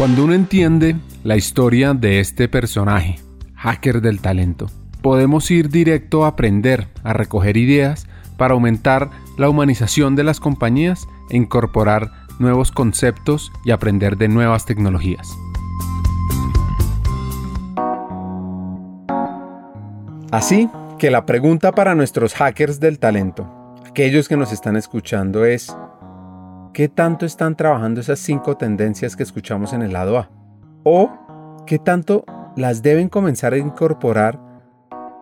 Cuando uno entiende la historia de este personaje, hacker del talento, podemos ir directo a aprender, a recoger ideas para aumentar la humanización de las compañías e incorporar nuevos conceptos y aprender de nuevas tecnologías. Así que la pregunta para nuestros hackers del talento, aquellos que nos están escuchando es, ¿qué tanto están trabajando esas cinco tendencias que escuchamos en el lado A? ¿O qué tanto las deben comenzar a incorporar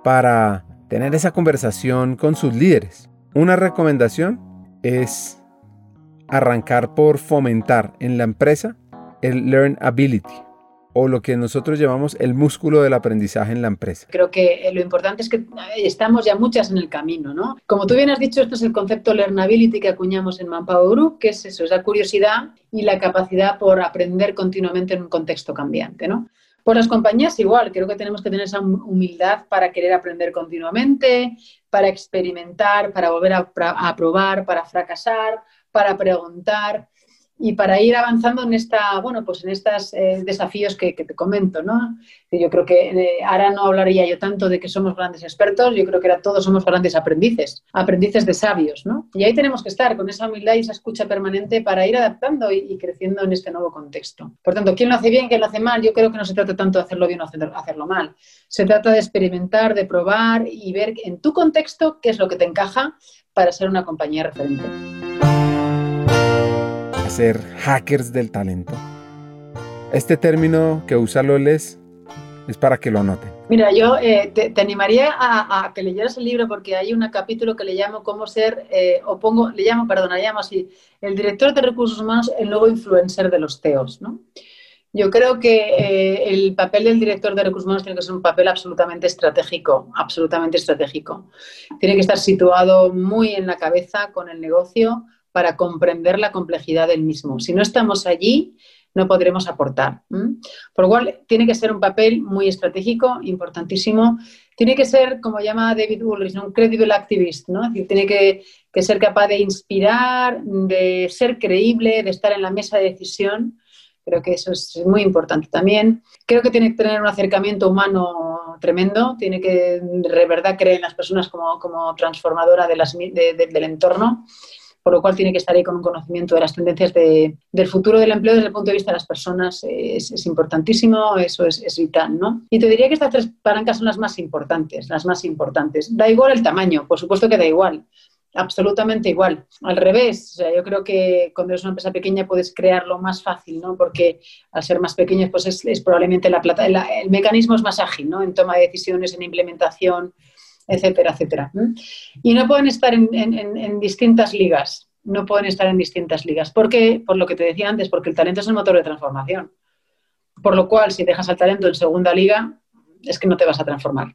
para tener esa conversación con sus líderes? Una recomendación es arrancar por fomentar en la empresa el Learn Ability o lo que nosotros llamamos el músculo del aprendizaje en la empresa. Creo que eh, lo importante es que estamos ya muchas en el camino, ¿no? Como tú bien has dicho, esto es el concepto Learnability que acuñamos en Manpower Group, que es eso, es la curiosidad y la capacidad por aprender continuamente en un contexto cambiante, ¿no? Por las compañías igual, creo que tenemos que tener esa humildad para querer aprender continuamente, para experimentar, para volver a probar, para fracasar, para preguntar y para ir avanzando en esta, bueno, pues en estos eh, desafíos que, te comento, ¿no? Yo creo que eh, ahora no hablaría yo tanto de que somos grandes expertos, yo creo que ahora todos somos grandes aprendices, aprendices de sabios, ¿no? Y ahí tenemos que estar con esa humildad y esa escucha permanente para ir adaptando y, creciendo en este nuevo contexto. Por tanto, ¿quién lo hace bien, quién lo hace mal? Yo creo que no se trata tanto de hacerlo bien o hacerlo mal. Se trata de experimentar, de probar y ver en tu contexto qué es lo que te encaja para ser una compañía referente ser hackers del talento. Este término que usa Loles es para que lo anoten. Mira, yo eh, te, animaría a, que leyeras el libro porque hay un capítulo que le llamo cómo ser, eh, o pongo, le llamo, perdón, le llamo así, el director de recursos humanos, el nuevo influencer de los CEOs, ¿no? Yo creo que eh, el papel del director de recursos humanos tiene que ser un papel absolutamente estratégico, absolutamente estratégico. Tiene que estar situado muy en la cabeza con el negocio, para comprender la complejidad del mismo. Si no estamos allí, no podremos aportar. Por lo cual, tiene que ser un papel muy estratégico, importantísimo. Tiene que ser, como llama David Ulrich, un credible activist, ¿no? tiene que, ser capaz de inspirar, de ser creíble, de estar en la mesa de decisión. Creo que eso es muy importante también. Creo que tiene que tener un acercamiento humano tremendo, tiene que de verdad creer en las personas como, como transformadora del entorno por lo cual tiene que estar ahí con un conocimiento de las tendencias del futuro del empleo desde el punto de vista de las personas. Es, importantísimo, eso es, vital, ¿no? Y te diría que estas tres palancas son las más importantes, las más importantes. Da igual el tamaño, por supuesto que da igual absolutamente igual. Al revés, yo creo que cuando eres una empresa pequeña puedes crearlo más fácil, ¿no? Porque al ser más pequeños, pues es, probablemente la plata, el mecanismo es más ágil, ¿no? En toma de decisiones, en implementación, etcétera, etcétera. Y no pueden estar en, distintas ligas, no pueden estar en distintas ligas. ¿Por qué? Por lo que te decía antes, porque el talento es el motor de transformación. Por lo cual, si dejas al talento en segunda liga, es que no te vas a transformar.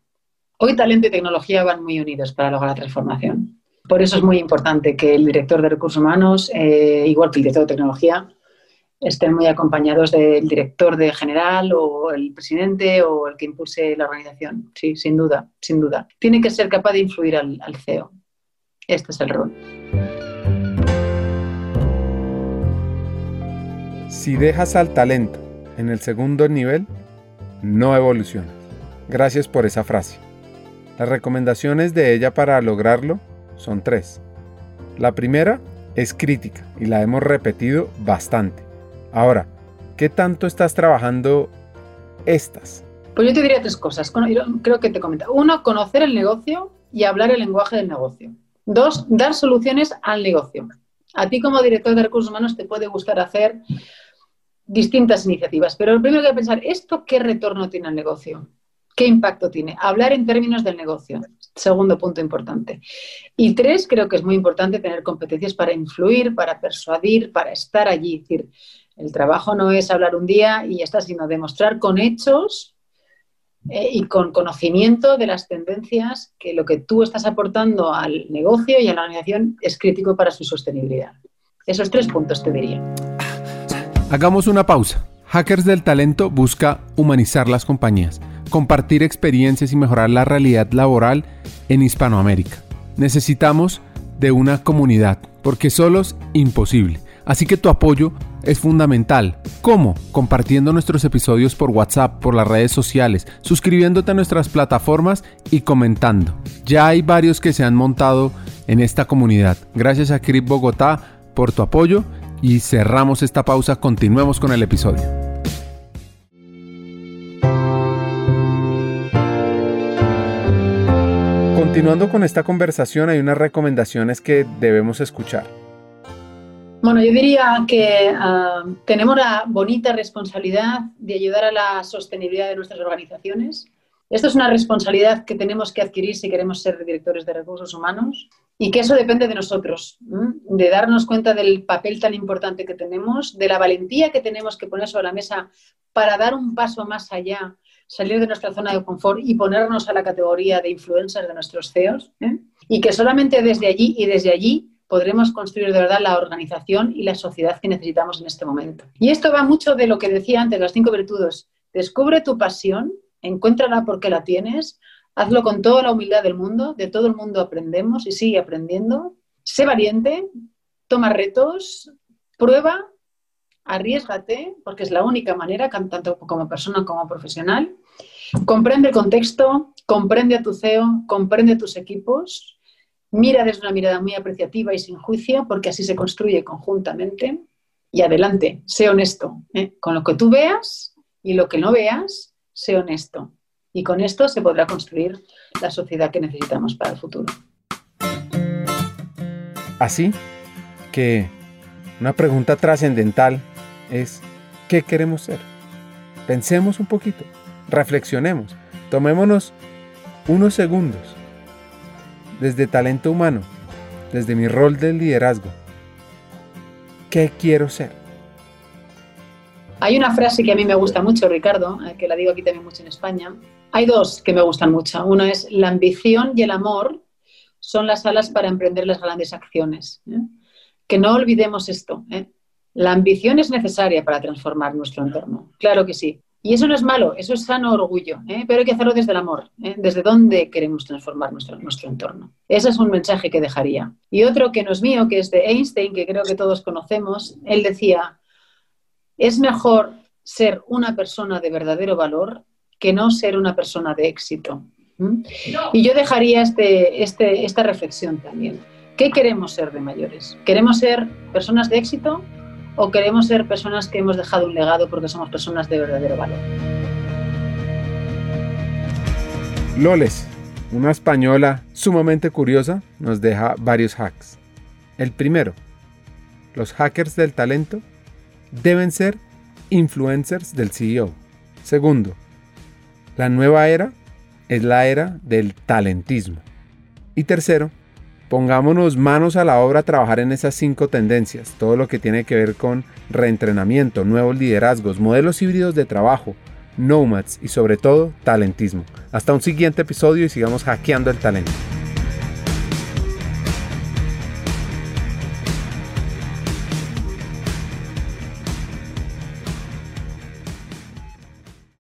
Hoy talento y tecnología van muy unidos para lograr la transformación. Por eso es muy importante que el director de recursos humanos, eh, igual que el director de tecnología, estén muy acompañados del director de general o el presidente o el que impulse la organización. Sí, sin duda, sin duda. Tiene que ser capaz de influir al, CEO. Este es el rol. Si dejas al talento en el segundo nivel, no evolucionas. Gracias por esa frase. Las recomendaciones de ella para lograrlo son tres. La primera es crítica y la hemos repetido bastante. Ahora, ¿qué tanto estás trabajando estas? Pues yo te diría tres cosas. Creo que te comenta. Uno, conocer el negocio y hablar el lenguaje del negocio. Dos, dar soluciones al negocio. A ti como director de recursos humanos te puede gustar hacer distintas iniciativas, pero lo primero que hay que pensar, ¿esto qué retorno tiene al negocio? ¿Qué impacto tiene? Hablar en términos del negocio. Segundo punto importante. Y tres, creo que es muy importante tener competencias para influir, para persuadir, para estar allí. Es decir, el trabajo no es hablar un día y ya está, sino demostrar con hechos eh, y con conocimiento de las tendencias que lo que tú estás aportando al negocio y a la organización es crítico para su sostenibilidad. Esos tres puntos te diría. Hagamos una pausa. Hackers del Talento busca humanizar las compañías, compartir experiencias y mejorar la realidad laboral en Hispanoamérica. Necesitamos de una comunidad, porque solo es imposible. Así que tu apoyo es fundamental. ¿Cómo? Compartiendo nuestros episodios por WhatsApp, por las redes sociales, suscribiéndote a nuestras plataformas y comentando. Ya hay varios que se han montado en esta comunidad. Gracias a Crip Bogotá por tu apoyo y cerramos esta pausa, continuemos con el episodio. Continuando con esta conversación hay unas recomendaciones que debemos escuchar. Bueno, yo diría que ah, tenemos la bonita responsabilidad de ayudar a la sostenibilidad de nuestras organizaciones. Esto es una responsabilidad que tenemos que adquirir si queremos ser directores de recursos humanos y que eso depende de nosotros, de darnos cuenta del papel tan importante que tenemos, de la valentía que tenemos que poner sobre la mesa para dar un paso más allá, salir de nuestra zona de confort y ponernos a la categoría de influencers de nuestros CEOs. ¿eh? Y que solamente desde allí y desde allí podremos construir de verdad la organización y la sociedad que necesitamos en este momento. Y esto va mucho de lo que decía antes, las cinco virtudes. Descubre tu pasión, encuéntrala porque la tienes, Hazlo con toda la humildad del mundo, de todo el mundo aprendemos y sigue aprendiendo. Sé valiente, toma retos, prueba, arriesgate, porque es la única manera, tanto como persona como profesional. Comprende el contexto, comprende a tu CEO, comprende tus equipos, mira desde una mirada muy apreciativa y sin juicio, porque así se construye conjuntamente. Y adelante, sé honesto. ¿eh? Con lo que tú veas y lo que no veas, sé honesto. Y con esto se podrá construir la sociedad que necesitamos para el futuro. Así que una pregunta trascendental es, ¿qué queremos ser? Pensemos un poquito, reflexionemos, tomémonos unos segundos desde talento humano, desde mi rol de liderazgo. ¿Qué quiero ser? Hay una frase que a mí me gusta mucho, Ricardo, eh, que la digo aquí también mucho en España. Hay dos que me gustan mucho. Una es la ambición y el amor son las alas para emprender las grandes acciones. ¿eh? Que no olvidemos esto. ¿eh? La ambición es necesaria para transformar nuestro entorno. Claro que sí. Y eso no es malo, eso es sano orgullo, pero hay que hacerlo desde el amor, desde dónde queremos transformar nuestro, nuestro entorno. Ese es un mensaje que dejaría. Y otro que no es mío, que es de Einstein, que creo que todos conocemos, él decía, es mejor ser una persona de verdadero valor que no ser una persona de éxito. Y yo dejaría este, este, esta reflexión también. ¿Qué queremos ser de mayores? ¿Queremos ser personas de éxito o queremos ser personas que hemos dejado un legado porque somos personas de verdadero valor? Loles, una española sumamente curiosa, nos deja varios hacks. El primero, los hackers del talento deben ser influencers del CEO. Segundo, la nueva era es la era del talentismo. Y tercero, pongámonos manos a la obra a trabajar en esas cinco tendencias, todo lo que tiene que ver con reentrenamiento, nuevos liderazgos, modelos híbridos de trabajo, nomads y sobre todo talentismo. Hasta un siguiente episodio y sigamos hackeando el talento.